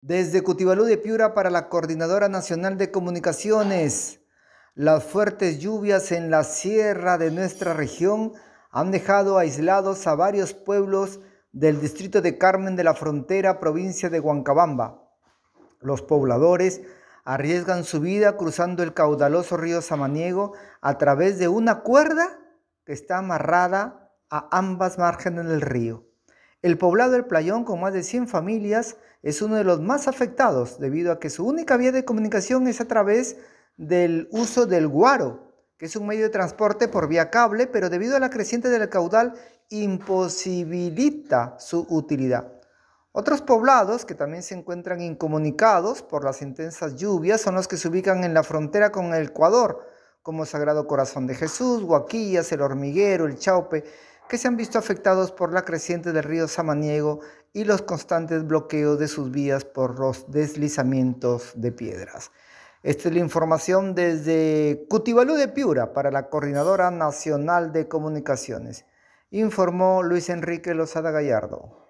Desde Cutibalú de Piura para la Coordinadora Nacional de Comunicaciones, las fuertes lluvias en la sierra de nuestra región han dejado aislados a varios pueblos del distrito de Carmen de la Frontera, provincia de Huancabamba. Los pobladores arriesgan su vida cruzando el caudaloso río Samaniego a través de una cuerda que está amarrada a ambas márgenes del río. El poblado del Playón, con más de 100 familias, es uno de los más afectados debido a que su única vía de comunicación es a través del uso del guaro, que es un medio de transporte por vía cable, pero debido a la creciente del caudal imposibilita su utilidad. Otros poblados que también se encuentran incomunicados por las intensas lluvias son los que se ubican en la frontera con el Ecuador, como Sagrado Corazón de Jesús, Guaquillas, El Hormiguero, El Chaupe, que se han visto afectados por la creciente del río Samaniego y los constantes bloqueos de sus vías por los deslizamientos de piedras. Esta es la información desde Cutibalú de Piura para la Coordinadora Nacional de Comunicaciones. Informó Luis Enrique Lozada Gallardo.